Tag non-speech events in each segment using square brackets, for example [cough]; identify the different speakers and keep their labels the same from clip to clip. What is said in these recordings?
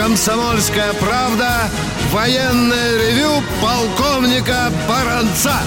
Speaker 1: «Комсомольская правда» военное ревю полковника Баранца.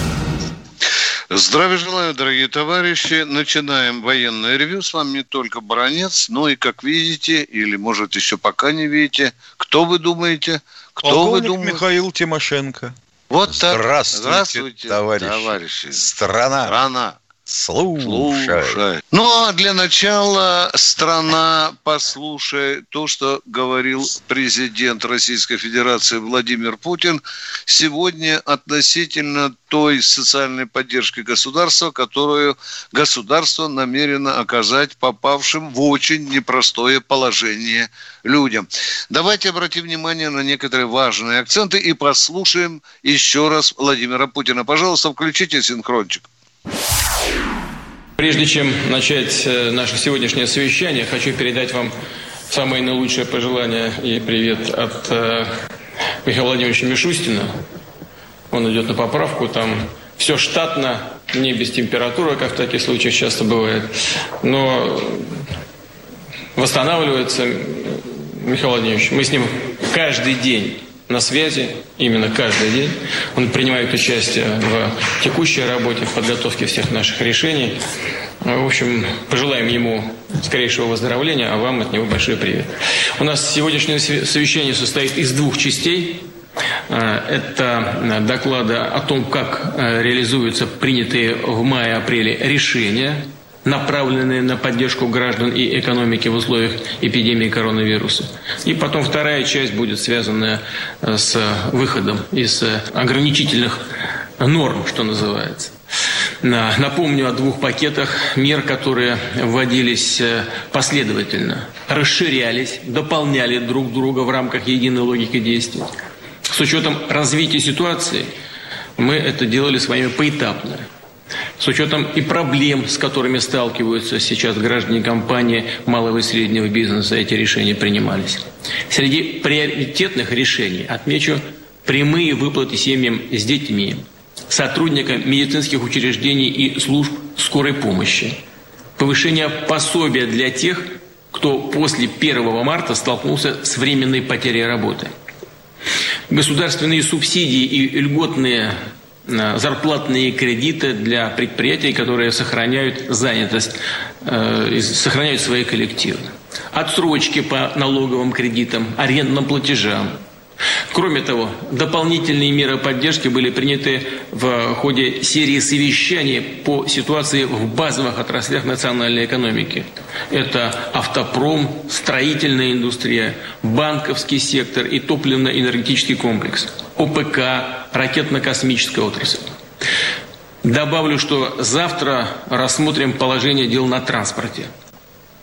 Speaker 2: Здравия желаю, дорогие товарищи. Начинаем военное ревю. С вами не только Баранец, но и, как видите, или, может, еще пока не видите, кто вы думаете? Кто
Speaker 3: Полковник
Speaker 2: вы думаете?
Speaker 3: Михаил Тимошенко.
Speaker 2: Вот так.
Speaker 4: Здравствуйте,
Speaker 2: Здравствуйте
Speaker 4: товарищи.
Speaker 2: товарищи.
Speaker 4: Страна.
Speaker 2: Страна.
Speaker 4: Слушай.
Speaker 2: Слушай. Ну, а для начала страна послушай то, что говорил президент Российской Федерации Владимир Путин сегодня относительно той социальной поддержки государства, которую государство намерено оказать попавшим в очень непростое положение людям. Давайте обратим внимание на некоторые важные акценты и послушаем еще раз Владимира Путина. Пожалуйста, включите синхрончик.
Speaker 5: Прежде чем начать э, наше сегодняшнее совещание, хочу передать вам самые наилучшие пожелания и привет от э, Михаила Владимировича Мишустина. Он идет на поправку, там все штатно, не без температуры, как в таких случаях часто бывает. Но восстанавливается Михаил Владимирович. Мы с ним каждый день на связи, именно каждый день. Он принимает участие в текущей работе, в подготовке всех наших решений. В общем, пожелаем ему скорейшего выздоровления, а вам от него большой привет. У нас сегодняшнее совещание состоит из двух частей. Это доклады о том, как реализуются принятые в мае-апреле решения направленные на поддержку граждан и экономики в условиях эпидемии коронавируса. И потом вторая часть будет связана с выходом из ограничительных норм, что называется. Напомню о двух пакетах мер, которые вводились последовательно, расширялись, дополняли друг друга в рамках единой логики действий. С учетом развития ситуации мы это делали с вами поэтапно с учетом и проблем, с которыми сталкиваются сейчас граждане компании малого и среднего бизнеса, эти решения принимались. Среди приоритетных решений отмечу прямые выплаты семьям с детьми, сотрудникам медицинских учреждений и служб скорой помощи, повышение пособия для тех, кто после 1 марта столкнулся с временной потерей работы. Государственные субсидии и льготные зарплатные кредиты для предприятий, которые сохраняют занятость, э, сохраняют свои коллективы. Отсрочки по налоговым кредитам, арендным платежам. Кроме того, дополнительные меры поддержки были приняты в ходе серии совещаний по ситуации в базовых отраслях национальной экономики. Это автопром, строительная индустрия, банковский сектор и топливно-энергетический комплекс, ОПК, ракетно-космическая отрасль. Добавлю, что завтра рассмотрим положение дел на транспорте.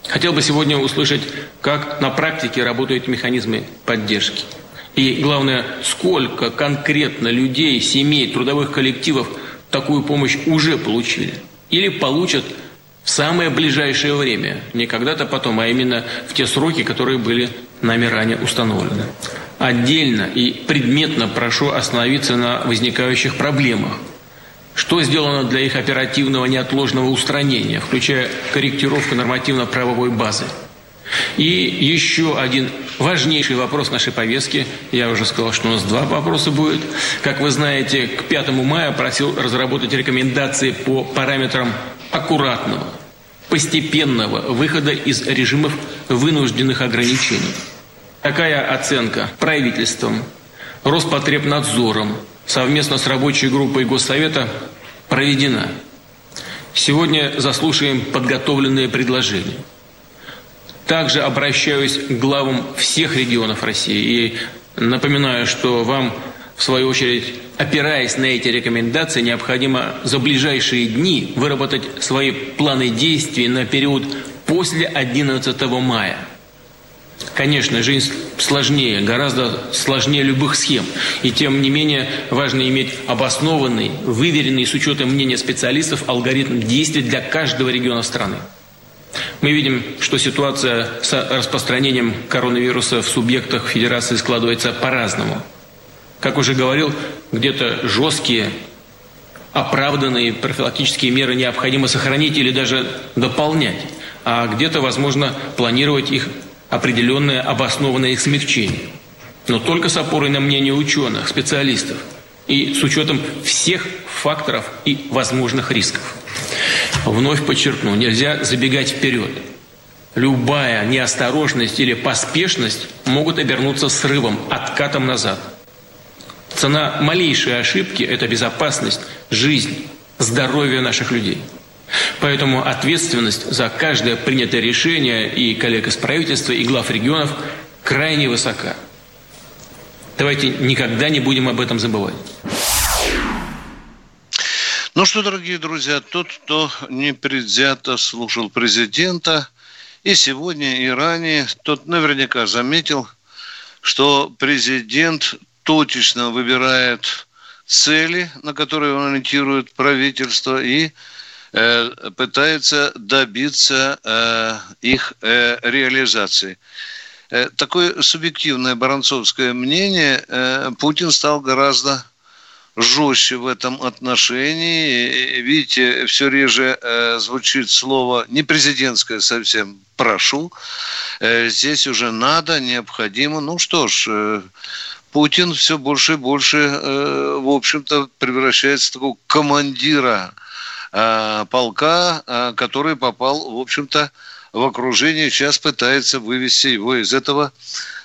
Speaker 5: Хотел бы сегодня услышать, как на практике работают механизмы поддержки. И главное, сколько конкретно людей, семей, трудовых коллективов такую помощь уже получили. Или получат в самое ближайшее время. Не когда-то потом, а именно в те сроки, которые были нами ранее установлены. Отдельно и предметно прошу остановиться на возникающих проблемах. Что сделано для их оперативного неотложного устранения, включая корректировку нормативно-правовой базы? И еще один важнейший вопрос нашей повестки. Я уже сказал, что у нас два вопроса будет. Как вы знаете, к 5 мая просил разработать рекомендации по параметрам аккуратного, постепенного выхода из режимов вынужденных ограничений. Такая оценка правительством, Роспотребнадзором совместно с рабочей группой Госсовета проведена. Сегодня заслушаем подготовленные предложения. Также обращаюсь к главам всех регионов России и напоминаю, что вам, в свою очередь, опираясь на эти рекомендации, необходимо за ближайшие дни выработать свои планы действий на период после 11 мая. Конечно, жизнь сложнее, гораздо сложнее любых схем. И тем не менее важно иметь обоснованный, выверенный с учетом мнения специалистов алгоритм действий для каждого региона страны. Мы видим, что ситуация с распространением коронавируса в субъектах Федерации складывается по-разному. Как уже говорил, где-то жесткие, оправданные профилактические меры необходимо сохранить или даже дополнять, а где-то, возможно, планировать их определенное обоснованное их смягчение. Но только с опорой на мнение ученых, специалистов и с учетом всех факторов и возможных рисков. Вновь подчеркну, нельзя забегать вперед. Любая неосторожность или поспешность могут обернуться срывом, откатом назад. Цена малейшей ошибки – это безопасность, жизнь, здоровье наших людей. Поэтому ответственность за каждое принятое решение и коллег из правительства, и глав регионов крайне высока. Давайте никогда не будем об этом забывать.
Speaker 2: Ну что, дорогие друзья, тот, кто непредвзято слушал президента и сегодня, и ранее, тот наверняка заметил, что президент точечно выбирает цели, на которые он ориентирует правительство, и пытается добиться э, их э, реализации. Э, такое субъективное баранцовское мнение э, Путин стал гораздо жестче в этом отношении. Видите, все реже э, звучит слово не президентское совсем «прошу». Э, здесь уже надо, необходимо. Ну что ж, э, Путин все больше и больше, э, в общем-то, превращается в такого командира э, полка, э, который попал, в общем-то, в окружение, сейчас пытается вывести его из этого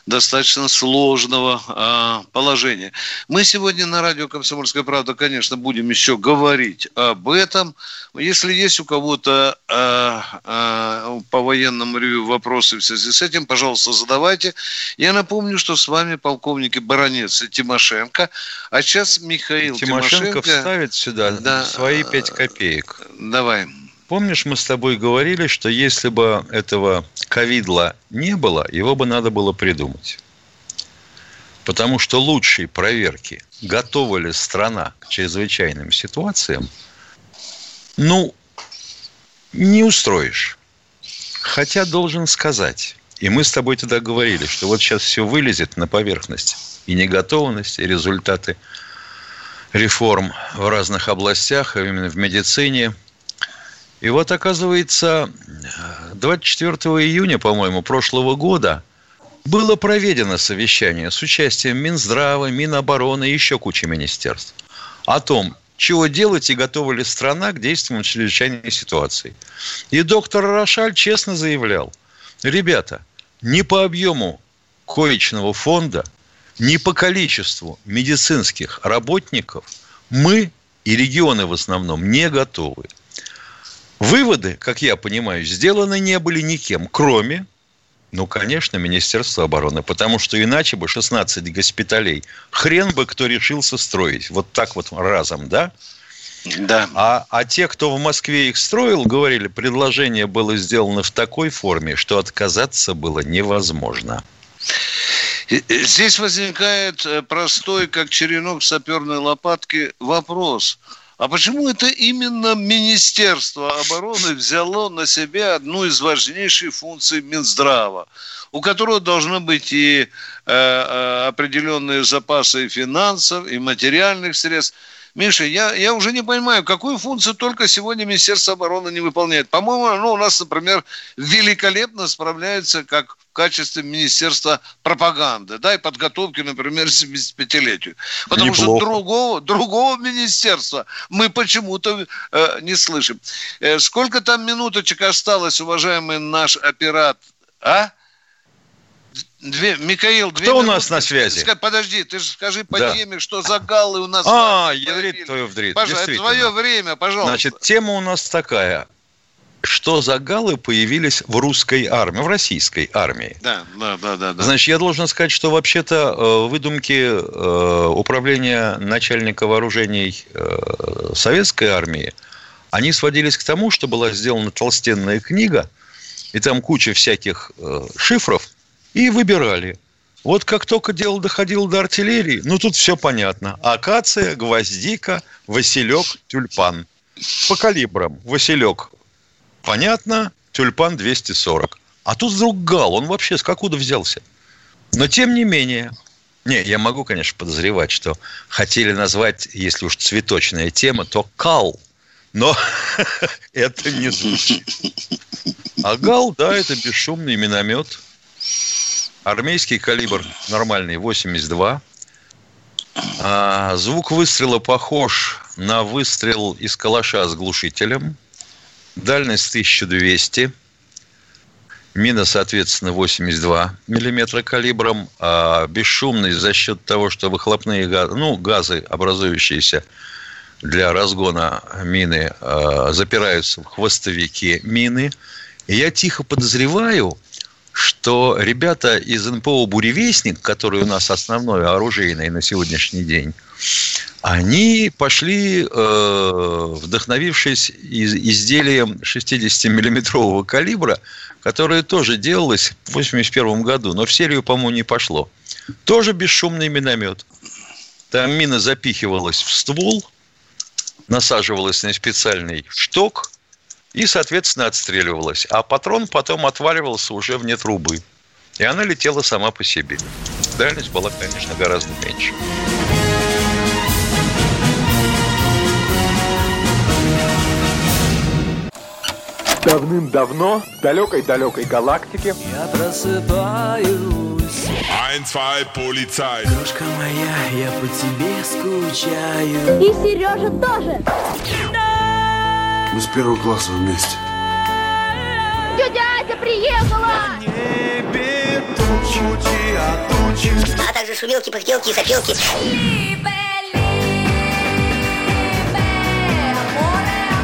Speaker 2: достаточно сложного а, положения. Мы сегодня на радио «Комсомольская правда», конечно, будем еще говорить об этом. Если есть у кого-то а, а, по военному ревью вопросы в связи с этим, пожалуйста, задавайте. Я напомню, что с вами полковники Баранец и Тимошенко, а сейчас Михаил
Speaker 3: Тимошенко. Тимошенко вставит сюда да, свои пять копеек.
Speaker 2: Давай.
Speaker 3: Помнишь, мы с тобой говорили, что если бы этого ковидла не было, его бы надо было придумать. Потому что лучшие проверки, готова ли страна к чрезвычайным ситуациям, ну, не устроишь. Хотя должен сказать, и мы с тобой тогда говорили, что вот сейчас все вылезет на поверхность. И неготовность, и результаты реформ в разных областях, именно в медицине – и вот, оказывается, 24 июня, по-моему, прошлого года было проведено совещание с участием Минздрава, Минобороны и еще кучи министерств о том, чего делать и готова ли страна к действиям в чрезвычайной ситуации. И доктор Рошаль честно заявлял, ребята, не по объему коечного фонда, не по количеству медицинских работников мы и регионы в основном не готовы. Выводы, как я понимаю, сделаны не были никем, кроме, ну, конечно, Министерства обороны, потому что иначе бы 16 госпиталей хрен бы кто решился строить. Вот так вот разом, да?
Speaker 2: Да.
Speaker 3: А, а те, кто в Москве их строил, говорили, предложение было сделано в такой форме, что отказаться было невозможно.
Speaker 2: Здесь возникает э, простой, как черенок саперной лопатки, вопрос – а почему это именно Министерство обороны взяло на себя одну из важнейших функций Минздрава, у которого должны быть и э, э, определенные запасы финансов, и материальных средств. Миша, я, я уже не понимаю, какую функцию только сегодня Министерство обороны не выполняет. По-моему, оно у нас, например, великолепно справляется как в качестве Министерства пропаганды, да, и подготовки, например, к 75-летию. Потому Неплохо. что другого, другого министерства мы почему-то э, не слышим. Э, сколько там минуточек осталось, уважаемый наш оператор? А? Две, Михаил,
Speaker 3: две Кто минуты. у нас на связи?
Speaker 2: Подожди, ты же скажи по да. теме, что за галлы у нас.
Speaker 3: А, ядрит твою вдрит.
Speaker 2: Пожалуйста, это твое время, пожалуйста.
Speaker 3: Значит, тема у нас такая. Что за галлы появились в русской армии, в российской армии?
Speaker 2: Да, да, да, да. да.
Speaker 3: Значит, я должен сказать, что вообще-то э, выдумки э, управления начальника вооружений э, советской армии, они сводились к тому, что была сделана толстенная книга, и там куча всяких шифров, и выбирали. Вот как только дело доходило до артиллерии, ну тут все понятно. Акация, гвоздика, василек, тюльпан. По калибрам. Василек понятно, тюльпан 240. А тут вдруг гал, он вообще с какуда взялся? Но тем не менее, не, я могу, конечно, подозревать, что хотели назвать, если уж цветочная тема, то кал. Но [laughs] это не звучит. А гал, да, это бесшумный миномет – Армейский калибр нормальный 82. А, звук выстрела похож на выстрел из калаша с глушителем. Дальность 1200. Мина, соответственно, 82 миллиметра калибром. А бесшумность за счет того, что выхлопные газы, ну, газы, образующиеся для разгона мины, а, запираются в хвостовике мины. И я тихо подозреваю, что ребята из НПО «Буревестник», который у нас основной оружейный на сегодняшний день, они пошли, э, вдохновившись изделием 60-миллиметрового калибра, которое тоже делалось в 1981 году, но в серию, по-моему, не пошло. Тоже бесшумный миномет. Там мина запихивалась в ствол, насаживалась на специальный шток – и, соответственно, отстреливалась. А патрон потом отваливался уже вне трубы. И она летела сама по себе. Дальность была, конечно, гораздо меньше.
Speaker 4: Давным-давно в далекой-далекой галактике
Speaker 6: Я просыпаюсь
Speaker 7: Ein, zwei, полицай
Speaker 6: Крошка моя, я по тебе скучаю
Speaker 8: И Сережа тоже
Speaker 9: мы с первого класса вместе.
Speaker 8: Тетя Ася приехала!
Speaker 6: Небе тучи, а тучи
Speaker 10: А также шумелки, пыхтелки и сопелки.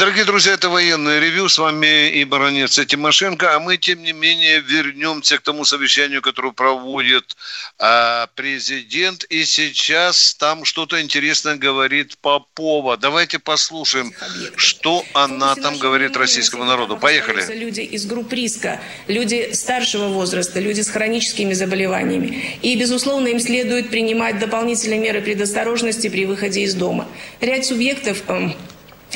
Speaker 2: Дорогие друзья, это военное ревю. С вами и баронец и Тимошенко. А мы, тем не менее, вернемся к тому совещанию, которое проводит а, президент. И сейчас там что-то интересное говорит Попова. Давайте послушаем, что она там говорит российскому народу. Поехали.
Speaker 11: Люди из групп риска, люди старшего возраста, люди с хроническими заболеваниями. И, безусловно, им следует принимать дополнительные меры предосторожности при выходе из дома. Ряд субъектов эм,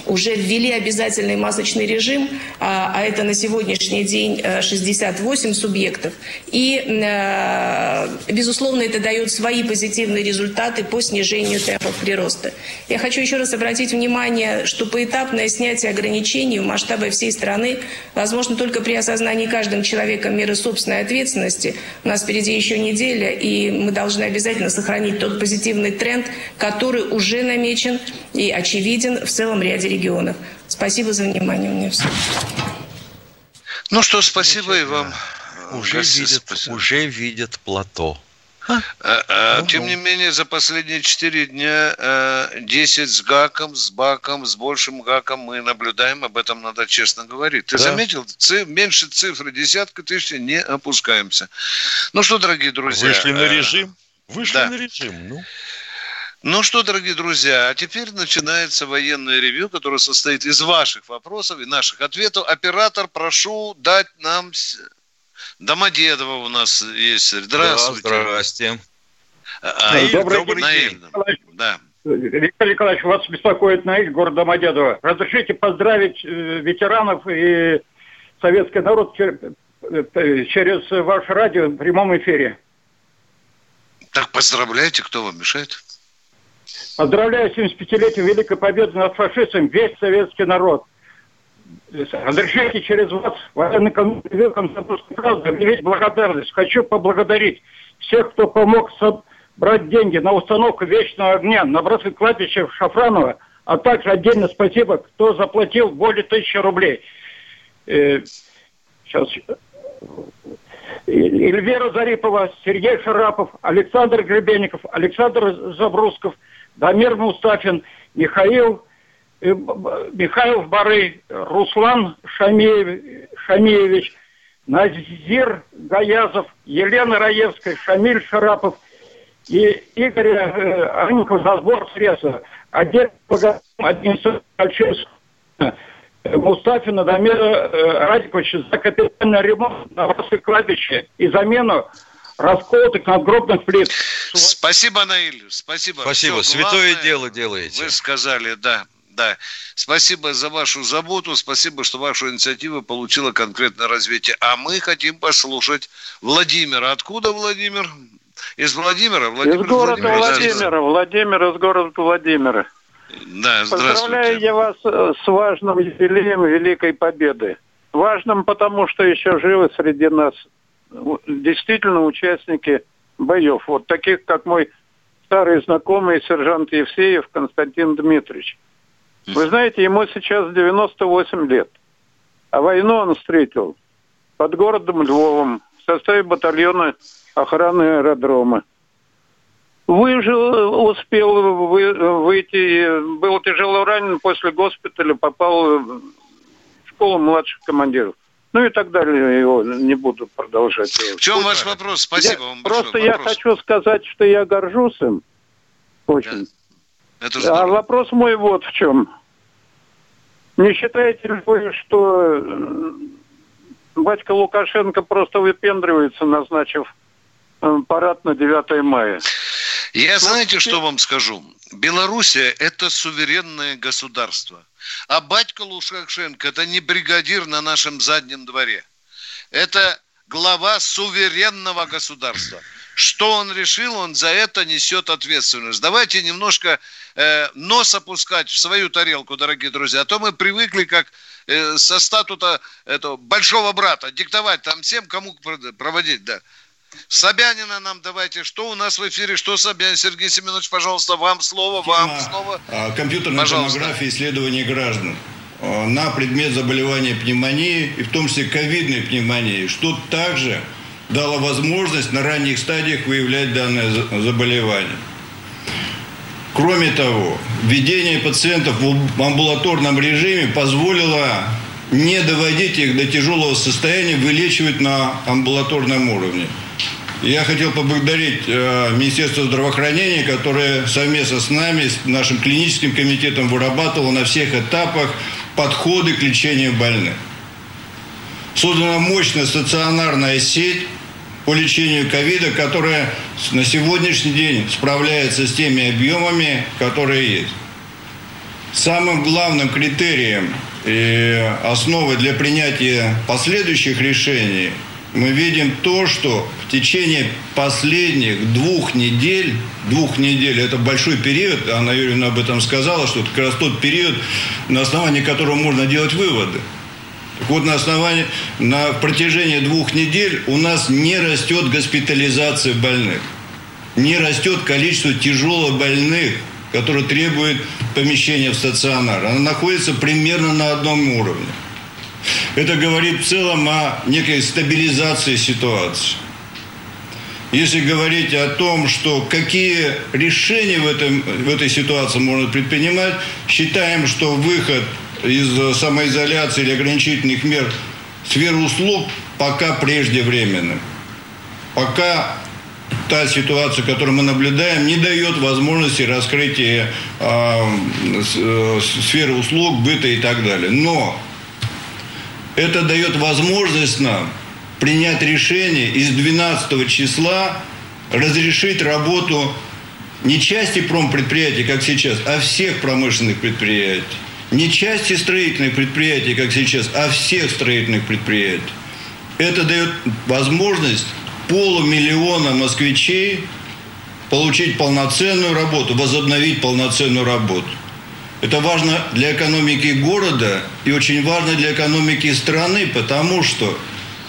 Speaker 11: уже ввели обязательный масочный режим, а, а это на сегодняшний день 68 э, субъектов. И, э, безусловно, это дает свои позитивные результаты по снижению темпов прироста. Я хочу еще раз обратить внимание, что поэтапное снятие ограничений в масштабе всей страны возможно только при осознании каждым человеком меры собственной ответственности. У нас впереди еще неделя, и мы должны обязательно сохранить тот позитивный тренд, который уже намечен и очевиден в целом ряде регионов. Спасибо за внимание. У меня все.
Speaker 2: Ну что, спасибо и вам.
Speaker 3: Уже видят, уже видят плато.
Speaker 2: А, а, тем не менее, за последние четыре дня а, 10 с гаком, с баком, с большим гаком мы наблюдаем, об этом надо честно говорить. Ты да. заметил, циф, меньше цифры десятка тысяч не опускаемся. Ну что, дорогие друзья.
Speaker 3: Вышли на режим. Вышли да. на режим, ну.
Speaker 2: Ну что, дорогие друзья, а теперь начинается военное ревью, которое состоит из ваших вопросов и наших ответов. Оператор, прошу дать нам... Домодедово у нас есть. Здравствуйте.
Speaker 3: Да, здрасте.
Speaker 2: А, Наиль, добрый, добрый день. Наиль.
Speaker 12: Да. Виктор Николаевич, вас беспокоит Наиль, город Домодедово. Разрешите поздравить э, ветеранов и советский народ э, через ваше радио в прямом эфире.
Speaker 2: Так поздравляйте, кто вам мешает?
Speaker 12: Поздравляю с 75-летием Великой Победы над фашистом весь советский народ. Разрешите через вас, военный комитет комсомольской правды, объявить благодарность. Хочу поблагодарить всех, кто помог собрать деньги на установку вечного огня на братской кладбище в Шафраново, а также отдельно спасибо, кто заплатил более тысячи рублей. Э, сейчас. Эльвира Зарипова, Сергей Шарапов, Александр Гребенников, Александр Забрусков – Дамир Мустафин, Михаил, э, Михаил Бары, Руслан Шамеев, Шамеевич, Назир Гаязов, Елена Раевская, Шамиль Шарапов и Игорь э, за сбор средств. Отдельно администрации Мустафина Дамира э, Радиковича за капитальный ремонт на кладбище и замену расколотых надгробных плит.
Speaker 2: Спасибо, Наиль. Спасибо.
Speaker 3: Спасибо.
Speaker 2: Все
Speaker 3: Святое
Speaker 2: главное,
Speaker 3: дело делаете.
Speaker 2: Вы сказали, да. Да. Спасибо за вашу заботу, спасибо, что ваша инициатива получила конкретное развитие. А мы хотим послушать Владимира. Откуда Владимир? Из Владимира? Владимир
Speaker 13: из города
Speaker 2: Владимир,
Speaker 13: Владимира. Да, Владимир из города Владимира.
Speaker 2: Да,
Speaker 13: Поздравляю я вас э, с важным юбилеем Великой Победы. Важным, потому что еще живы среди нас действительно участники боев. Вот таких, как мой старый знакомый сержант Евсеев Константин Дмитриевич. Вы знаете, ему сейчас 98 лет. А войну он встретил под городом Львовом в составе батальона охраны аэродрома. Выжил, успел выйти, был тяжело ранен, после госпиталя попал в школу младших командиров. Ну и так далее, его не буду продолжать.
Speaker 2: В чем ваш вопрос? Спасибо
Speaker 13: я,
Speaker 2: вам
Speaker 13: Просто
Speaker 2: большое.
Speaker 13: я
Speaker 2: вопрос.
Speaker 13: хочу сказать, что я горжусь им. Очень.
Speaker 2: Да. Это
Speaker 13: а вопрос мой вот в чем. Не считаете ли вы, что батька Лукашенко просто выпендривается, назначив парад на 9 мая?
Speaker 2: Я знаете, что вам скажу? Белоруссия – это суверенное государство. А батька Лукашенко – это не бригадир на нашем заднем дворе. Это глава суверенного государства. Что он решил, он за это несет ответственность. Давайте немножко э, нос опускать в свою тарелку, дорогие друзья. А то мы привыкли, как э, со статута этого большого брата, диктовать там всем, кому проводить, да. Собянина нам давайте. Что у нас в эфире? Что Собянин? Сергей Семенович, пожалуйста, вам слово, вам
Speaker 14: Тема
Speaker 2: слово.
Speaker 14: Компьютерная
Speaker 2: пожалуйста.
Speaker 14: томография исследования граждан на предмет заболевания пневмонии, и в том числе ковидной пневмонии, что также дало возможность на ранних стадиях выявлять данное заболевание. Кроме того, введение пациентов в амбулаторном режиме позволило не доводить их до тяжелого состояния, вылечивать на амбулаторном уровне. Я хотел поблагодарить э, Министерство здравоохранения, которое совместно с нами, с нашим клиническим комитетом вырабатывало на всех этапах подходы к лечению больных. Создана мощная стационарная сеть по лечению ковида, которая на сегодняшний день справляется с теми объемами, которые есть. Самым главным критерием и основой для принятия последующих решений мы видим то, что в течение последних двух недель, двух недель, это большой период, Анна Юрьевна об этом сказала, что это как раз тот период, на основании которого можно делать выводы. Так вот, на основании, на протяжении двух недель у нас не растет госпитализация больных. Не растет количество тяжело больных, которые требуют помещения в стационар. Она находится примерно на одном уровне. Это говорит в целом о некой стабилизации ситуации. Если говорить о том, что какие решения в, этом, в этой ситуации можно предпринимать, считаем, что выход из самоизоляции или ограничительных мер в сферу услуг пока преждевременным. Пока та ситуация, которую мы наблюдаем, не дает возможности раскрытия э, сферы услуг, быта и так далее. Но это дает возможность нам принять решение из 12 числа разрешить работу не части промпредприятий, как сейчас, а всех промышленных предприятий. Не части строительных предприятий, как сейчас, а всех строительных предприятий. Это дает возможность полумиллиона москвичей получить полноценную работу, возобновить полноценную работу. Это важно для экономики города и очень важно для экономики страны, потому что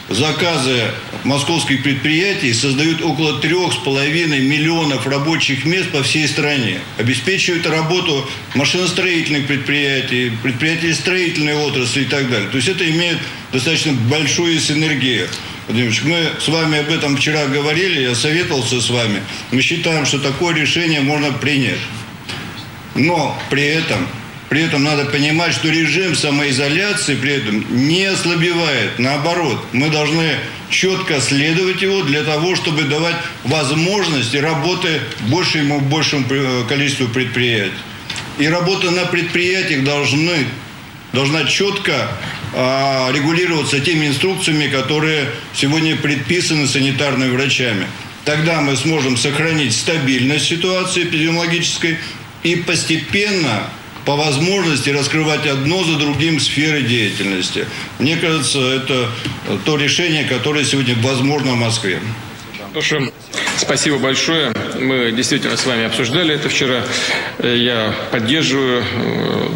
Speaker 14: заказы московских предприятий создают около трех с половиной миллионов рабочих мест по всей стране. Обеспечивают работу машиностроительных предприятий, предприятий строительной отрасли и так далее. То есть это имеет достаточно большую синергию. Владимирович, мы с вами об этом вчера говорили, я советовался с вами. Мы считаем, что такое решение можно принять. Но при этом При этом надо понимать, что режим самоизоляции при этом не ослабевает. Наоборот, мы должны четко следовать его для того, чтобы давать возможности работы большему, большему количеству предприятий. И работа на предприятиях должны, должна четко а, регулироваться теми инструкциями, которые сегодня предписаны санитарными врачами. Тогда мы сможем сохранить стабильность ситуации эпидемиологической и постепенно по возможности раскрывать одно за другим сферы деятельности. Мне кажется, это то решение, которое сегодня возможно в Москве.
Speaker 5: Хорошо. Спасибо большое. Мы действительно с вами обсуждали это вчера. Я поддерживаю э,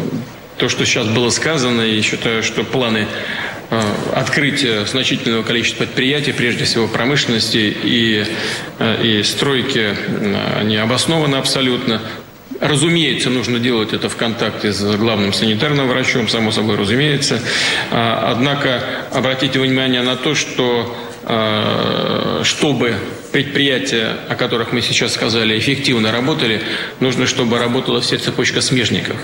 Speaker 5: то, что сейчас было сказано, и считаю, что планы э, открытия значительного количества предприятий, прежде всего промышленности и, э, и стройки, они обоснованы абсолютно. Разумеется, нужно делать это в контакте с главным санитарным врачом, само собой разумеется. А, однако обратите внимание на то, что а, чтобы предприятия, о которых мы сейчас сказали, эффективно работали, нужно, чтобы работала вся цепочка смежников.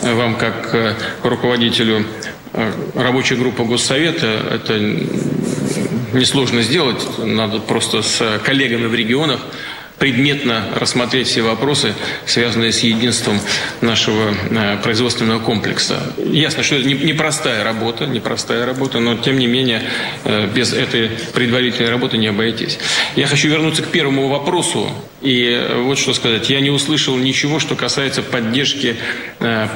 Speaker 5: Вам, как э, руководителю э, рабочей группы Госсовета, это несложно сделать. Надо просто с коллегами в регионах предметно рассмотреть все вопросы, связанные с единством нашего э, производственного комплекса. Ясно, что это непростая не работа, непростая работа, но тем не менее э, без этой предварительной работы не обойтись. Я хочу вернуться к первому вопросу и э, вот что сказать. Я не услышал ничего, что касается поддержки,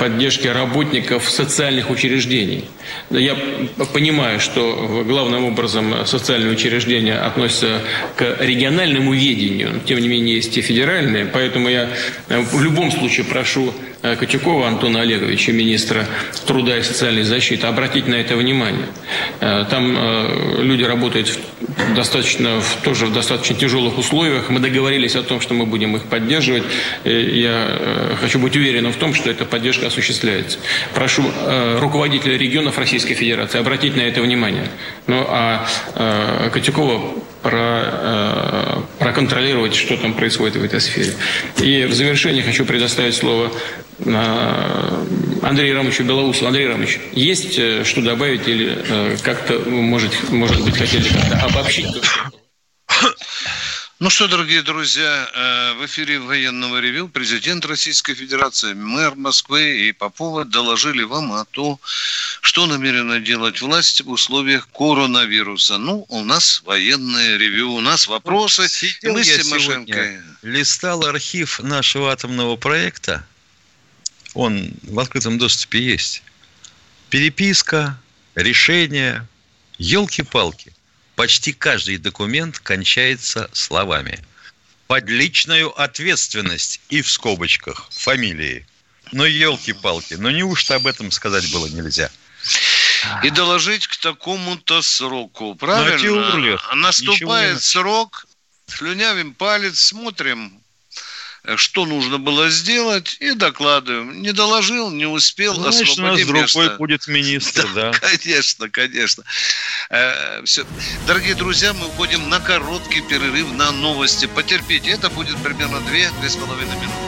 Speaker 5: поддержки работников социальных учреждений. Я понимаю, что главным образом социальные учреждения относятся к региональному ведению, но тем не менее есть и федеральные, поэтому я в любом случае прошу э, Котюкова Антона Олеговича, министра труда и социальной защиты, обратить на это внимание. Э, там люди работают достаточно, тоже в достаточно тяжелых условиях. Мы договорились о том, что мы будем их поддерживать. Я хочу быть уверенным в том, что эта поддержка осуществляется. Прошу руководителя регионов Российской Федерации обратить на это внимание. Ну а Котюкова про, э, проконтролировать, что там происходит в этой сфере. И в завершение хочу предоставить слово э, Андрею Рамовичу Белоусу. Андрей Рамович, есть э, что добавить или как-то, может, может быть, хотели как-то обобщить
Speaker 2: ну что, дорогие друзья, э, в эфире военного ревю президент Российской Федерации, мэр Москвы и Попова доложили вам о том, что намерена делать власть в условиях коронавируса. Ну, у нас военное ревю, у нас вопросы.
Speaker 3: Сидел мы с Тимошенко. Листал архив нашего атомного проекта. Он в открытом доступе есть. Переписка, решения, елки-палки почти каждый документ кончается словами. Под личную ответственность и в скобочках фамилии. Ну, елки-палки, ну неужто об этом сказать было нельзя?
Speaker 2: И доложить к такому-то сроку, правильно?
Speaker 3: Ну,
Speaker 2: Наступает срок, слюнявим палец, смотрим, что нужно было сделать, и докладываем. Не доложил, не успел,
Speaker 3: Значит, освободим нас место. будет министр, да,
Speaker 2: да. Конечно, конечно. Э, все. Дорогие друзья, мы уходим на короткий перерыв на новости. Потерпите, это будет примерно 2-2,5 минутки.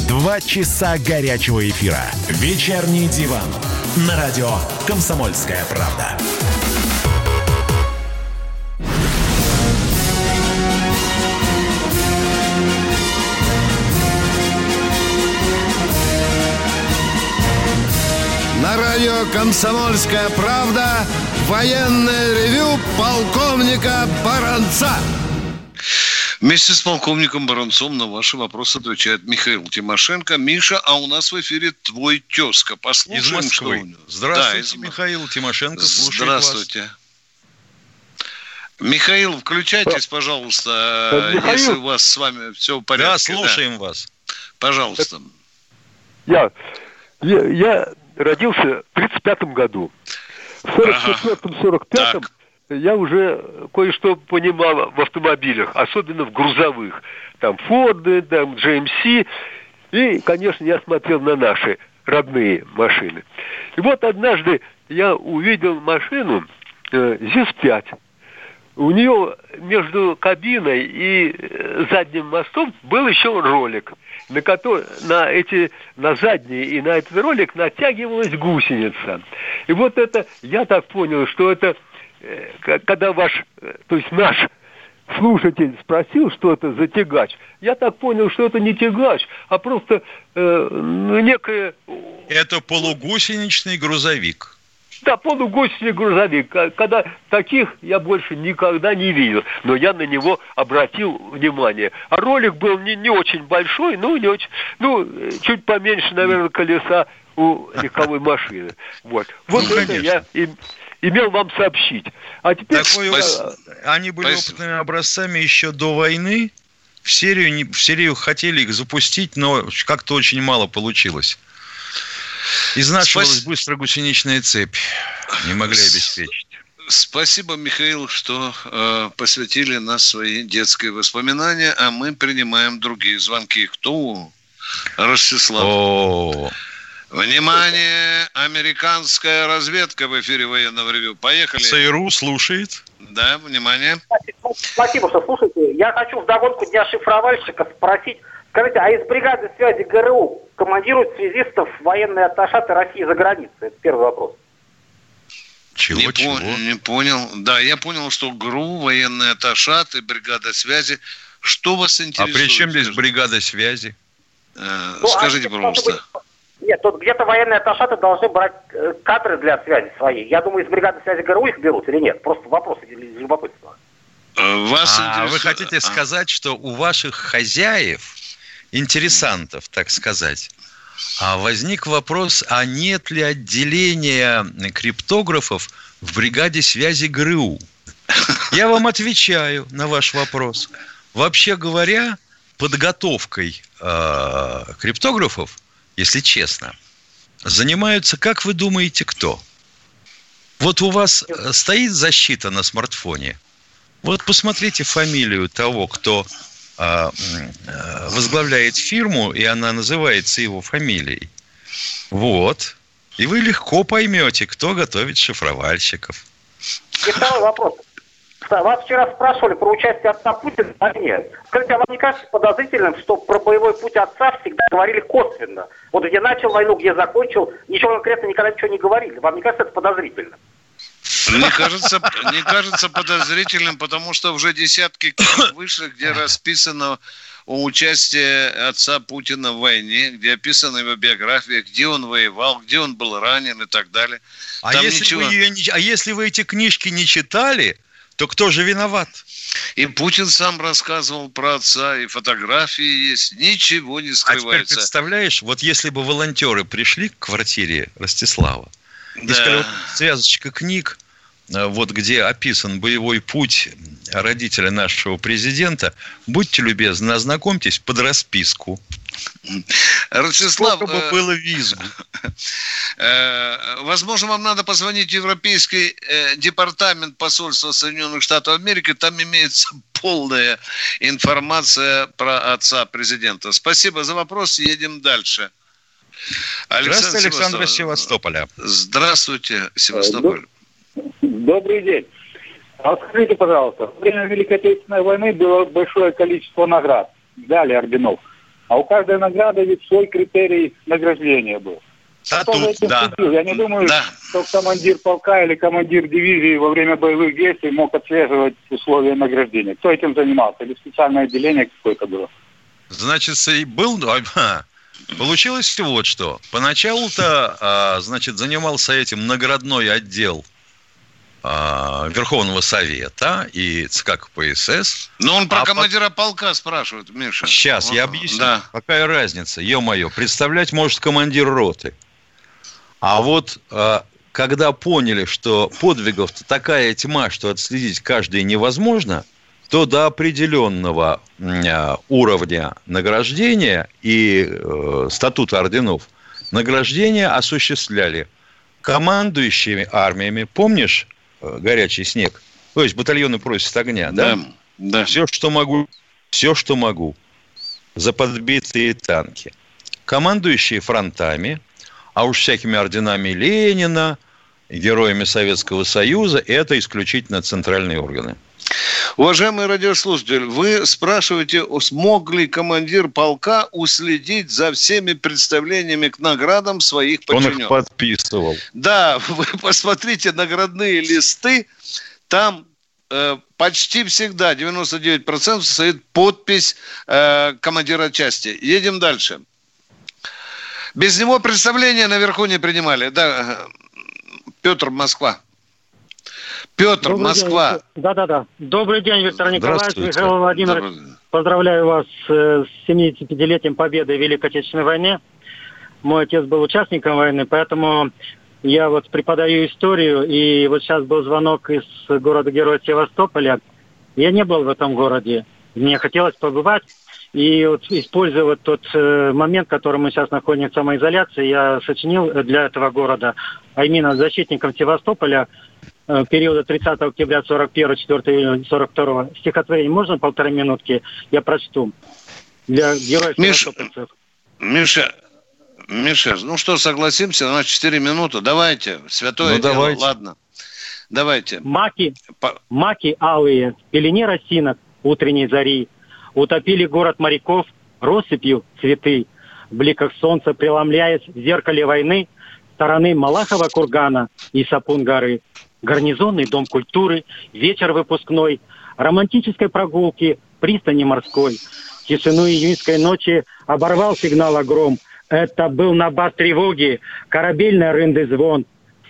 Speaker 15: Два часа горячего эфира. Вечерний диван на радио «Комсомольская правда».
Speaker 1: На радио «Комсомольская правда» военное ревю полковника Баранца.
Speaker 2: Вместе с полковником Баранцом на ваши вопросы отвечает Михаил Тимошенко. Миша, а у нас в эфире твой тезка. Послушаем, из
Speaker 3: Москвы. что у него. Здравствуйте, да, из... Михаил Тимошенко.
Speaker 2: Здравствуйте. Вас. Михаил, включайтесь, пожалуйста, Михаил? если у вас с вами все в порядке.
Speaker 3: Да, слушаем да. вас.
Speaker 2: Пожалуйста.
Speaker 16: Я, я, я родился в 35 году. В 44-45 я уже кое-что понимал в автомобилях, особенно в грузовых. Там Форды, там GMC. И, конечно, я смотрел на наши родные машины. И вот однажды я увидел машину э, ЗИС-5. У нее между кабиной и э, задним мостом был еще ролик, на, который, на, эти, на задний и на этот ролик натягивалась гусеница. И вот это, я так понял, что это, когда ваш, э, то есть наш слушатель спросил, что это за тягач, я так понял, что это не тягач, а просто э, некое...
Speaker 3: Это полугусеничный грузовик.
Speaker 16: Да, полугусеничный грузовик. Когда таких я больше никогда не видел. Но я на него обратил внимание. А ролик был не, не очень большой, ну, не очень, ну, чуть поменьше, наверное, колеса у [laughs] легковой машины. Вот. Вот ну, это конечно. я имел вам сообщить. А теперь...
Speaker 3: Такой, они были Спасибо. опытными образцами еще до войны. В серию, в серию хотели их запустить, но как-то очень мало получилось. Изнашивалась Спас... быстро гусеничная цепь. Не могли обеспечить.
Speaker 2: Спасибо, Михаил, что э, посвятили нас свои детские воспоминания, а мы принимаем другие звонки. Кто? Ростислав. О-о-о. Внимание, американская разведка в эфире военного ревю. Поехали.
Speaker 3: ЦРУ слушает.
Speaker 2: Да, внимание.
Speaker 17: Спасибо, что слушаете. Я хочу в догонку дня шифровальщика спросить, скажите, а из бригады связи ГРУ командируют связистов военные атташаты России за границей? Это первый вопрос.
Speaker 2: Чего, не, чего? По- не понял. Да, я понял, что ГРУ, военные атташаты, бригада связи. Что вас интересует?
Speaker 3: А при чем здесь бригада связи?
Speaker 2: Э, ну, скажите, а пожалуйста. Быть
Speaker 17: нет, тут где-то военные атташаты должны брать э, кадры для связи своей. Я думаю, из бригады связи ГРУ их берут или нет? Просто вопрос из любопытства.
Speaker 3: Э, вас а интересует... вы хотите а. сказать, что у ваших хозяев, интересантов, так сказать, а возник вопрос, а нет ли отделения криптографов в бригаде связи ГРУ? Я вам отвечаю на ваш вопрос. Вообще говоря, подготовкой э, криптографов если честно, занимаются, как вы думаете, кто? Вот у вас э, стоит защита на смартфоне. Вот посмотрите фамилию того, кто а, э, возглавляет фирму, и она называется его фамилией. Вот. И вы легко поймете, кто готовит шифровальщиков.
Speaker 17: Второй вопрос. Вас вчера спрашивали про участие отца Путина в войне. Скажите, а вам не кажется подозрительным, что про боевой путь отца всегда говорили косвенно? Вот где начал войну, где закончил, ничего конкретно никогда ничего не говорили. Вам не кажется это подозрительным?
Speaker 2: Мне кажется, мне кажется подозрительным, потому что уже десятки книг выше, где расписано о участии отца Путина в войне, где описана его биография, где он воевал, где он был ранен и так далее.
Speaker 3: А если, ничего... вы ее, а если вы эти книжки не читали, то кто же виноват?
Speaker 2: И Путин сам рассказывал про отца, и фотографии есть, ничего не скрывается. А теперь
Speaker 3: представляешь, вот если бы волонтеры пришли к квартире Ростислава, да. и сказали, связочка книг, э, вот где описан боевой путь родителя нашего президента, будьте любезны, ознакомьтесь под расписку.
Speaker 2: Ростислав, Сколько бы э, было визгу. [laughs] Э, возможно, вам надо позвонить в Европейский э, департамент посольства Соединенных Штатов Америки. Там имеется [laughs] полная информация про отца президента. Спасибо за вопрос. Едем дальше.
Speaker 3: Александр Здравствуйте, Александр Севастополя.
Speaker 2: Здравствуйте, Севастополь.
Speaker 18: Добрый день. А скажите, пожалуйста, во время Великой Отечественной войны было большое количество наград, дали орденов. А у каждой награды ведь свой критерий награждения был.
Speaker 3: А тут, да.
Speaker 18: Я не думаю, да. что командир полка или командир дивизии во время боевых действий мог отслеживать условия награждения. Кто этим занимался? Или специальное отделение какое-то было?
Speaker 3: Значит, был... Получилось вот что. Поначалу-то, а, значит, занимался этим наградной отдел а, Верховного Совета и ЦК КПСС.
Speaker 2: Но он про а командира по... полка спрашивает, Миша.
Speaker 3: Сейчас, вот. я объясню. Да. Какая разница, ё-моё. Представлять может командир роты. А вот а, когда поняли, что подвигов-то такая тьма, что отследить каждый невозможно, то до определенного уровня награждения и э, статута орденов Награждения осуществляли командующими армиями. Помнишь горячий снег? То есть батальоны просят огня, да?
Speaker 2: Да, да.
Speaker 3: Все, что могу, все, что могу. За подбитые танки. Командующие фронтами, а уж всякими орденами Ленина, героями Советского Союза, это исключительно центральные органы.
Speaker 2: Уважаемый радиослушатель, вы спрашиваете, смог ли командир полка уследить за всеми представлениями к наградам своих подчиненных?
Speaker 3: Он их подписывал.
Speaker 2: Да, [laughs] вы посмотрите наградные листы, там э, почти всегда, 99% стоит подпись э, командира части. Едем дальше. Без него представления наверху не принимали. Да, Петр, Москва. Петр,
Speaker 19: Добрый
Speaker 2: Москва.
Speaker 19: Да-да-да. Добрый день, Виктор Николаевич, Михаил Владимирович. Поздравляю вас э, с 75-летием победы в Великой Отечественной войне. Мой отец был участником войны, поэтому я вот преподаю историю, и вот сейчас был звонок из города-героя Севастополя. Я не был в этом городе. Мне хотелось побывать. И вот используя вот тот э, момент, в котором мы сейчас находимся в самоизоляции, я сочинил для этого города, а именно защитникам Севастополя, периода 30 октября 41 4 июня 42 стихотворение. Можно полторы минутки? Я прочту. Для героев
Speaker 2: Миш,
Speaker 19: севастопольцев.
Speaker 2: Миша, Миша, ну что, согласимся, у нас 4 минуты. Давайте, святое
Speaker 3: Ну,
Speaker 2: дело,
Speaker 3: давайте.
Speaker 2: ладно. Давайте.
Speaker 19: Маки,
Speaker 2: По-
Speaker 19: маки алые, в пелене росинок утренней зари, утопили город моряков россыпью цветы, в бликах солнца преломляясь в зеркале войны стороны Малахова кургана и Сапун горы, гарнизонный дом культуры, вечер выпускной, романтической прогулки, пристани морской. Тишину июньской ночи оборвал сигнал огром. Это был набат тревоги, корабельный рынды звон.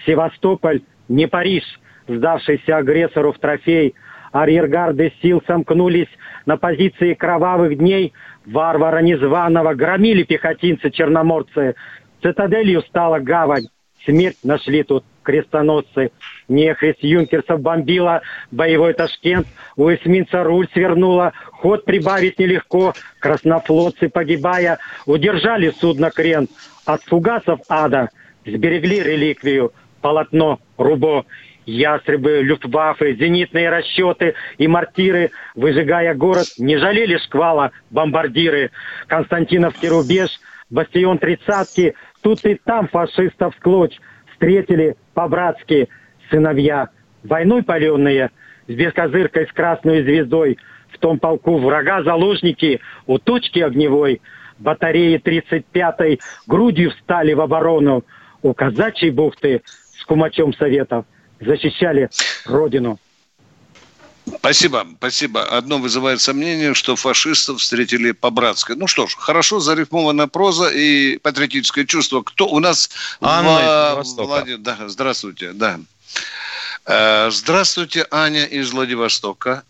Speaker 19: Севастополь, не Париж, сдавшийся агрессору в трофей. Арьергарды сил сомкнулись на позиции кровавых дней. Варвара незваного громили пехотинцы-черноморцы. Цитаделью стала гавань. Смерть нашли тут крестоносцы. Нехрест юнкерсов бомбила боевой Ташкент. У эсминца руль свернула. Ход прибавить нелегко. Краснофлотцы, погибая, удержали судно крен. От фугасов ада сберегли реликвию. Полотно Рубо. Ястребы, люфтваффе, зенитные расчеты и мортиры, выжигая город, не жалели шквала бомбардиры. Константиновский рубеж, бастион тридцатки, тут и там фашистов склочь. Встретили по-братски сыновья, войной паленые, с бескозыркой, с красной звездой. В том полку врага заложники у точки огневой. Батареи 35-й грудью встали в оборону. У казачьей бухты с кумачом советов защищали родину.
Speaker 2: Спасибо, спасибо. Одно вызывает сомнение, что фашистов встретили по-братски. Ну что ж, хорошо зарифмованная проза и патриотическое чувство. Кто у нас?
Speaker 3: Анна
Speaker 2: Ва-
Speaker 3: из Владивостока.
Speaker 2: Влади- Да, здравствуйте, да. Э, Здравствуйте, Аня из Владивостока.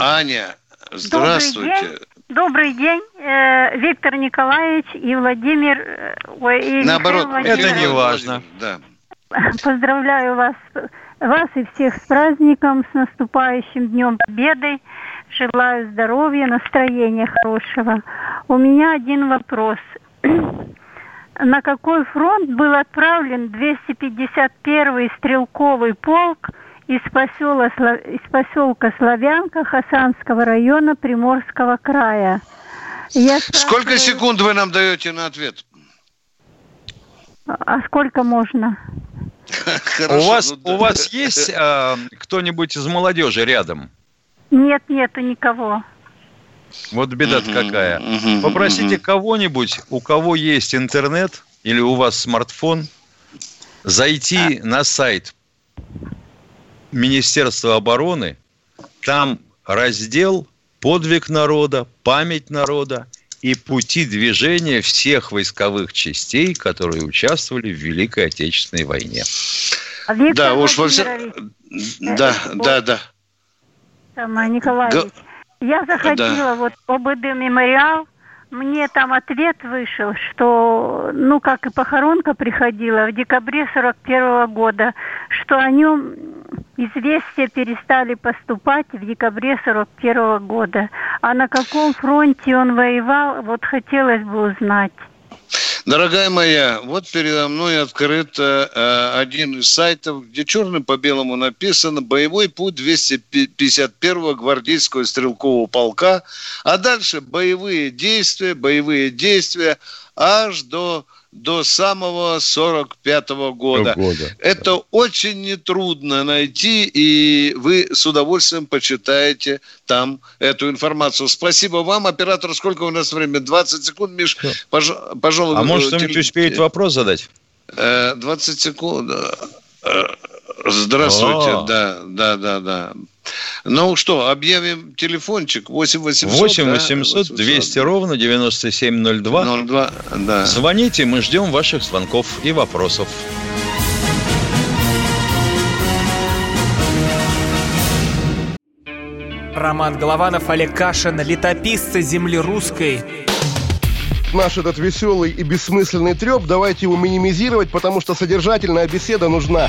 Speaker 2: Аня, здравствуйте.
Speaker 20: Добрый день, э, Виктор Николаевич и Владимир. э, ой, и
Speaker 2: Наоборот,
Speaker 20: Михаил.
Speaker 3: Это не важно.
Speaker 2: Да.
Speaker 20: Поздравляю вас, вас и всех с праздником, с наступающим Днем Победы. Желаю здоровья, настроения хорошего. У меня один вопрос. [clears throat] На какой фронт был отправлен 251-й стрелковый полк из поселка, из поселка Славянка Хасанского района Приморского края? Я
Speaker 2: Сколько
Speaker 20: спрашиваю,
Speaker 2: секунд вы нам даете на ответ?
Speaker 20: А сколько можно?
Speaker 3: у вас, у вас есть э, кто-нибудь из молодежи рядом?
Speaker 20: Нет, нету никого.
Speaker 3: Вот беда какая. Попросите кого-нибудь, у кого есть интернет или у вас смартфон, зайти на сайт Министерства обороны. Там раздел «Подвиг народа», «Память народа» и пути движения всех войсковых частей, которые участвовали в Великой Отечественной войне.
Speaker 20: А Виктор
Speaker 2: Да, уж во все...
Speaker 20: Владимирович,
Speaker 2: Да, да, да.
Speaker 20: Самое, Николаевич, я заходила
Speaker 2: Да.
Speaker 20: вот ОБД мемориал, мне там ответ вышел, что, ну, как и похоронка приходила в декабре 41 года, что о нем известия перестали поступать в декабре 41 года. А на каком фронте он воевал, вот хотелось бы узнать.
Speaker 2: Дорогая моя, вот передо мной открыт э, один из сайтов, где черным по белому написано «Боевой путь 251-го гвардейского стрелкового полка», а дальше боевые действия, боевые действия аж до до самого 45 -го года. года. Это да. очень нетрудно найти, и вы с удовольствием почитаете там эту информацию. Спасибо вам, оператор. Сколько у нас времени? 20 секунд, Миш. Пож... Пожалуй,
Speaker 3: а может, кто-нибудь успеет вопрос задать?
Speaker 2: 20 э, секунд. Э, здравствуйте, О. да, да, да, да. Ну что, объявим телефончик 8 800,
Speaker 3: 8 800 да? 200 ровно 9702. 02, да. Звоните, мы ждем ваших звонков и вопросов.
Speaker 21: Роман Голованов, Олег Кашин, летописцы земли русской.
Speaker 22: Наш этот веселый и бессмысленный треп, давайте его минимизировать, потому что содержательная беседа нужна.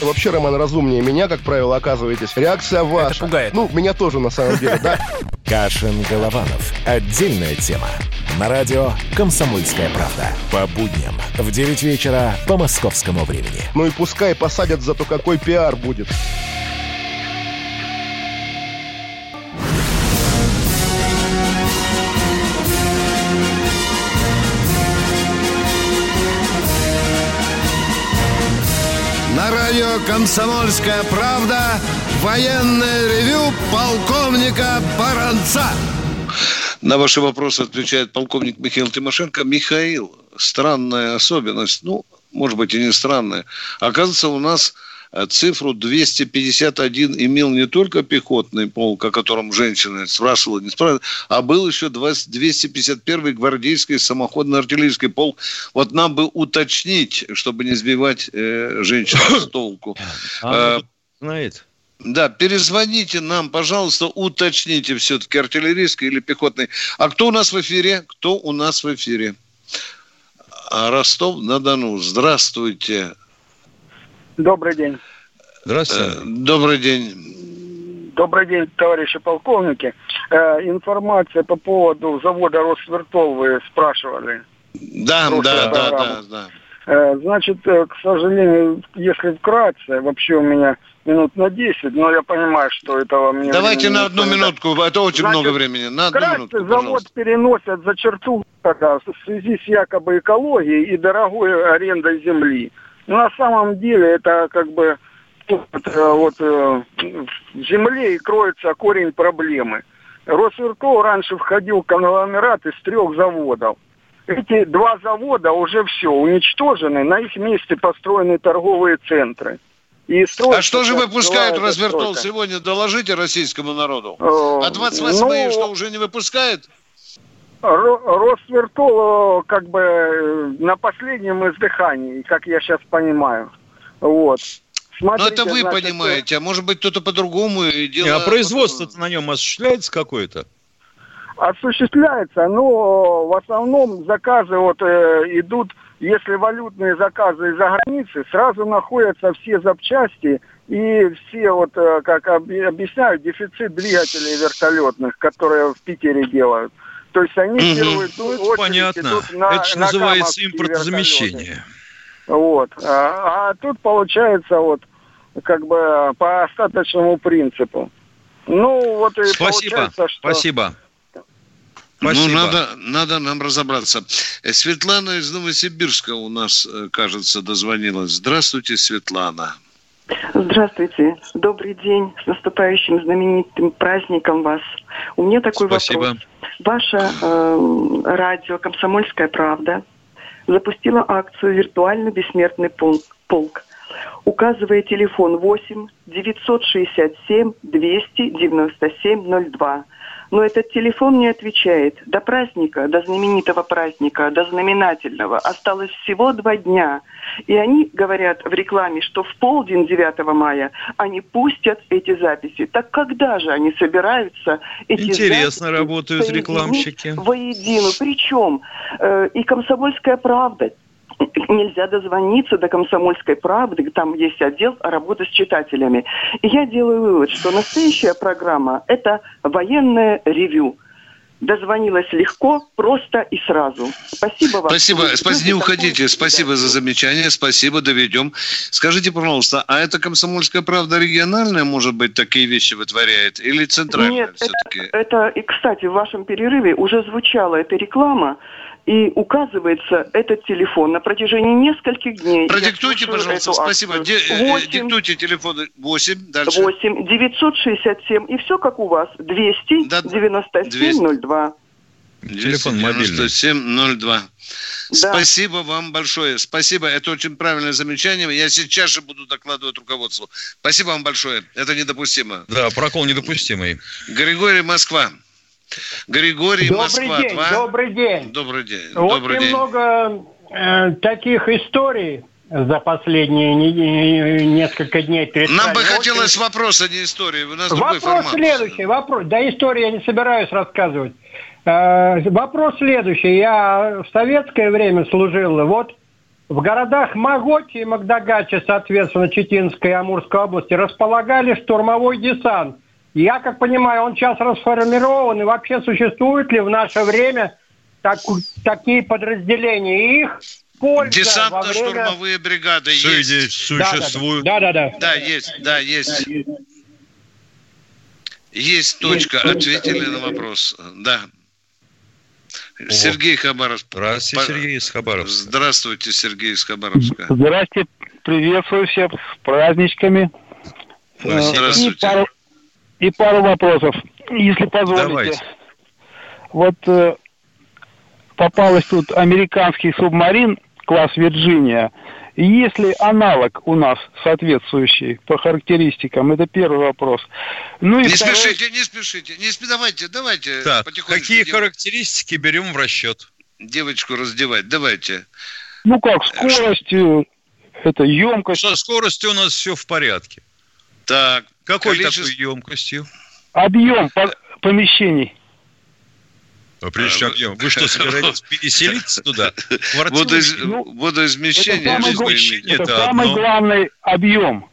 Speaker 22: Вообще, Роман, разумнее меня, как правило, оказываетесь. Реакция ваша.
Speaker 21: Это пугает.
Speaker 22: Ну, меня тоже, на самом деле, да.
Speaker 15: Кашин-Голованов. Отдельная тема. На радио «Комсомольская правда». По будням в 9 вечера по московскому времени.
Speaker 22: Ну и пускай посадят, зато какой пиар будет.
Speaker 1: «Комсомольская правда» военное ревю полковника Баранца.
Speaker 2: На ваши вопросы отвечает полковник Михаил Тимошенко. Михаил, странная особенность, ну, может быть, и не странная. Оказывается, у нас цифру 251 имел не только пехотный полк, о котором женщина спрашивала, не спрашивала, а был еще 251 гвардейский самоходно-артиллерийский полк. Вот нам бы уточнить, чтобы не сбивать э, женщин с [coughs] толку.
Speaker 3: А, э, знает.
Speaker 2: Да, перезвоните нам, пожалуйста, уточните все-таки, артиллерийский или пехотный. А кто у нас в эфире? Кто у нас в эфире? А Ростов-на-Дону. Здравствуйте.
Speaker 23: Добрый день.
Speaker 2: Здравствуйте. Э, добрый день.
Speaker 23: Добрый день, товарищи полковники. Э, информация по поводу завода Росвертол вы спрашивали.
Speaker 2: Да, да, да, да, да.
Speaker 23: Э, значит, э, к сожалению, если вкратце, вообще у меня минут на 10, но я понимаю, что этого мне...
Speaker 2: Давайте на одну минутку, это очень Значит, много времени. На одну минутку,
Speaker 23: завод пожалуйста. переносят за черту в связи с якобы экологией и дорогой арендой земли. Но на самом деле это как бы вот, э, вот э, в земле и кроется корень проблемы. Росвертол раньше входил в конгломерат из трех заводов. Эти два завода уже все уничтожены, на их месте построены торговые центры.
Speaker 2: И а что же выпускают развертол сегодня? Доложите российскому народу. А 28 ну, что, уже не выпускает?
Speaker 23: Росвертол как бы э, на последнем издыхании, как я сейчас понимаю. Вот.
Speaker 2: Смотрите, Но это вы значит, понимаете, а может быть кто-то по-другому и делает.
Speaker 3: А производство-то на нем осуществляется какое-то?
Speaker 23: Осуществляется, но в основном заказы вот э, идут если валютные заказы из-за границы, сразу находятся все запчасти и все, вот э, как объясняют, дефицит двигателей вертолетных, которые в Питере делают. То есть они угу. первые
Speaker 3: очередь Понятно. идут на Это на называется импортозамещение.
Speaker 23: Вот. А, а тут получается вот как бы по остаточному принципу. Ну, вот и
Speaker 3: Спасибо. получается, что...
Speaker 2: Спасибо. Ну, Спасибо. Ну, надо, надо нам разобраться. Э, Светлана из Новосибирска у нас, э, кажется, дозвонилась. Здравствуйте, Светлана.
Speaker 24: Здравствуйте. Добрый день. С наступающим знаменитым праздником вас. У меня такой
Speaker 3: Спасибо.
Speaker 24: вопрос. Ваше э, радио «Комсомольская правда» запустила акцию «Виртуальный бессмертный полк». Указывая телефон 8 967 297 02 но этот телефон не отвечает. До праздника, до знаменитого праздника, до знаменательного осталось всего два дня. И они говорят в рекламе, что в полдень 9 мая они пустят эти записи. Так когда же они собираются эти
Speaker 3: Интересно работают рекламщики.
Speaker 24: Воедино. Причем э, и «Комсомольская правда», [clears throat] нельзя дозвониться до комсомольской правды, там есть отдел работы с читателями. И я делаю вывод, что настоящая программа – это военное ревю. Дозвонилась легко, просто и сразу. Спасибо вам.
Speaker 2: Спасибо, спасибо, не уходите. Спасибо за замечание, спасибо, доведем. Скажите, пожалуйста, а это комсомольская правда региональная, может быть, такие вещи вытворяет, или центральная
Speaker 24: Нет,
Speaker 2: все-таки?
Speaker 24: это, это, и, кстати, в вашем перерыве уже звучала эта реклама, и указывается этот телефон на протяжении нескольких дней.
Speaker 2: Продиктуйте, пожалуйста, спасибо.
Speaker 24: акцию.
Speaker 2: Де- э,
Speaker 24: 8,
Speaker 2: диктуйте телефоны 8, дальше.
Speaker 24: 8 967, и все как у вас, 297 02.
Speaker 3: Телефон мобильный.
Speaker 2: 702. Спасибо вам большое. Спасибо. Это очень правильное замечание. Я сейчас же буду докладывать руководству. Спасибо вам большое. Это недопустимо.
Speaker 3: Да, прокол недопустимый.
Speaker 2: Григорий Москва. Григорий
Speaker 25: Добрый
Speaker 2: Москва.
Speaker 25: день,
Speaker 2: Два.
Speaker 25: добрый день.
Speaker 2: Добрый день.
Speaker 25: Вот
Speaker 2: Добрый день.
Speaker 25: немного э, таких историй за последние не- не- несколько дней. перед
Speaker 2: Нам бы хотелось вопрос, а не истории. У нас
Speaker 25: Вопрос
Speaker 2: формат.
Speaker 25: следующий, вопрос. Да, историю я не собираюсь рассказывать. Э, вопрос следующий. Я в советское время служил. Вот в городах Маготе и Магдагаче, соответственно, Читинской и Амурской области, располагали штурмовой десант. Я, как понимаю, он сейчас расформирован, и вообще существует ли в наше время так- такие подразделения? И их польза во время...
Speaker 2: Десантно-штурмовые бригады
Speaker 3: Суде-
Speaker 2: есть.
Speaker 3: существуют.
Speaker 25: Да, да, да.
Speaker 2: Да, есть, да, есть. Есть точка. Ответили на вопрос. Да. Сергей Хабаров.
Speaker 3: Здравствуйте, Сергей из Хабаровска.
Speaker 2: Здравствуйте, Сергей из Хабаровска.
Speaker 26: Здрасте, приветствую всех с праздничками. Э,
Speaker 2: Здравствуйте.
Speaker 26: И пару, и пару вопросов, если позволите.
Speaker 3: Давайте.
Speaker 26: Вот э, попалась тут американский субмарин класс Вирджиния. Есть ли аналог у нас соответствующий по характеристикам? Это первый вопрос. Ну и
Speaker 2: Не
Speaker 26: второй-
Speaker 2: спешите, не спешите. Не спи- давайте, давайте
Speaker 3: Так,
Speaker 2: потихонечку.
Speaker 3: какие
Speaker 2: дев-
Speaker 3: характеристики берем в расчет?
Speaker 2: Девочку раздевать. Давайте.
Speaker 26: Ну как, скорость, э, это емкость.
Speaker 3: Со скоростью у нас все в порядке.
Speaker 2: Так.
Speaker 3: Какой
Speaker 2: количество-
Speaker 3: такой емкостью?
Speaker 26: Объем по- помещений.
Speaker 3: А прежде чем объем, вы что, [laughs] собираетесь переселиться туда? [laughs]
Speaker 2: Водоиз-
Speaker 26: Ну,
Speaker 2: Водоизмещение.
Speaker 26: это самый, это
Speaker 3: это одно.
Speaker 26: главный объем.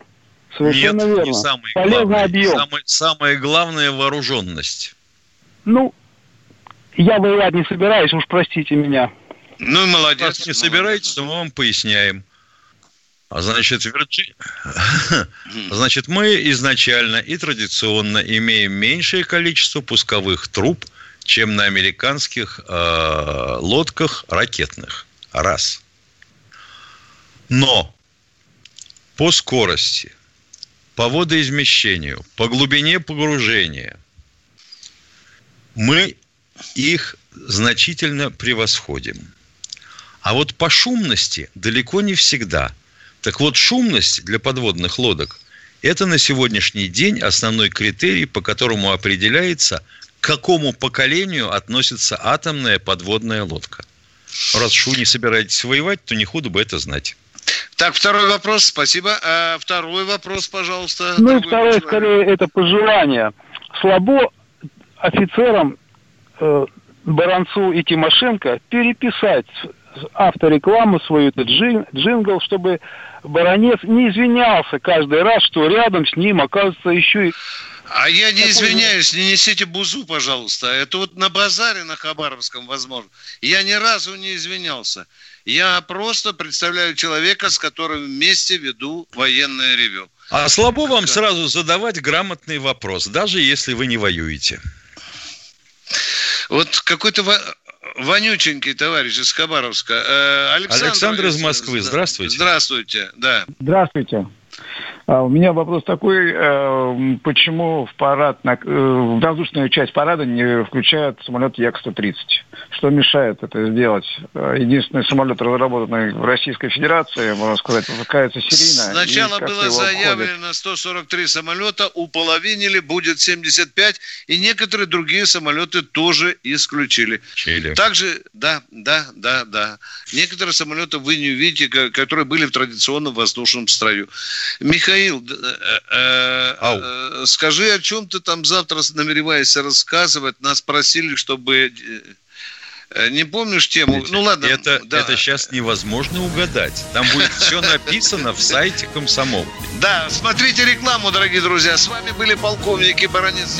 Speaker 26: Совершенно
Speaker 3: Нет,
Speaker 26: верно.
Speaker 3: не самый
Speaker 26: Полезный
Speaker 3: главный.
Speaker 26: объем.
Speaker 3: Самый- самое главное вооруженность.
Speaker 26: Ну, я воевать не собираюсь, уж простите меня.
Speaker 2: Ну и молодец.
Speaker 3: Раз не собираетесь, то мы вам поясняем. А значит, Вирджи- [laughs] значит, мы изначально и традиционно имеем меньшее количество пусковых труб, чем на американских э, лодках ракетных. Раз. Но по скорости, по водоизмещению, по глубине погружения мы их значительно превосходим. А вот по шумности далеко не всегда. Так вот, шумность для подводных лодок – это на сегодняшний день основной критерий, по которому определяется, к какому поколению относится атомная подводная лодка. Раз шу не собираетесь воевать, то не худо бы это знать.
Speaker 2: Так, второй вопрос, спасибо. А второй вопрос, пожалуйста.
Speaker 26: Ну второе,
Speaker 2: человек.
Speaker 26: скорее, это пожелание. Слабо офицерам э, Баранцу и Тимошенко переписать авторекламу свою, этот джин- джингл, чтобы Баранец не извинялся каждый раз, что рядом с ним оказывается еще и
Speaker 2: А я не извиняюсь, не несите бузу, пожалуйста. Это вот на базаре на Хабаровском, возможно. Я ни разу не извинялся. Я просто представляю человека, с которым вместе веду военное ревю.
Speaker 3: А слабо вам сразу задавать грамотный вопрос, даже если вы не воюете.
Speaker 2: Вот какой-то во- вонюченький товарищ из Хабаровска. Э, Александр,
Speaker 3: Александр из Москвы, здравствуйте.
Speaker 2: Здравствуйте, да.
Speaker 25: Здравствуйте.
Speaker 27: А у меня вопрос такой, э, почему в парад, на, э, в воздушную часть парада не включают самолет Як-130? Что мешает это сделать? Э, единственный самолет, разработанный в Российской Федерации, можно сказать, выпускается серийно.
Speaker 2: Сначала было заявлено 143 самолета, уполовинили, будет 75, и некоторые другие самолеты тоже исключили.
Speaker 3: Чили.
Speaker 2: Также, да, да, да, да. Некоторые самолеты вы не увидите, которые были в традиционном воздушном строю. Михаил Михаил, э, э, скажи, о чем ты там завтра намереваешься рассказывать? Нас просили, чтобы... Э, не помнишь тему?
Speaker 3: Видите,
Speaker 2: ну ладно.
Speaker 3: Это, да. это сейчас невозможно угадать. Там будет все написано в сайте комсомол.
Speaker 2: Да, смотрите рекламу, дорогие друзья. С вами были полковники Баранец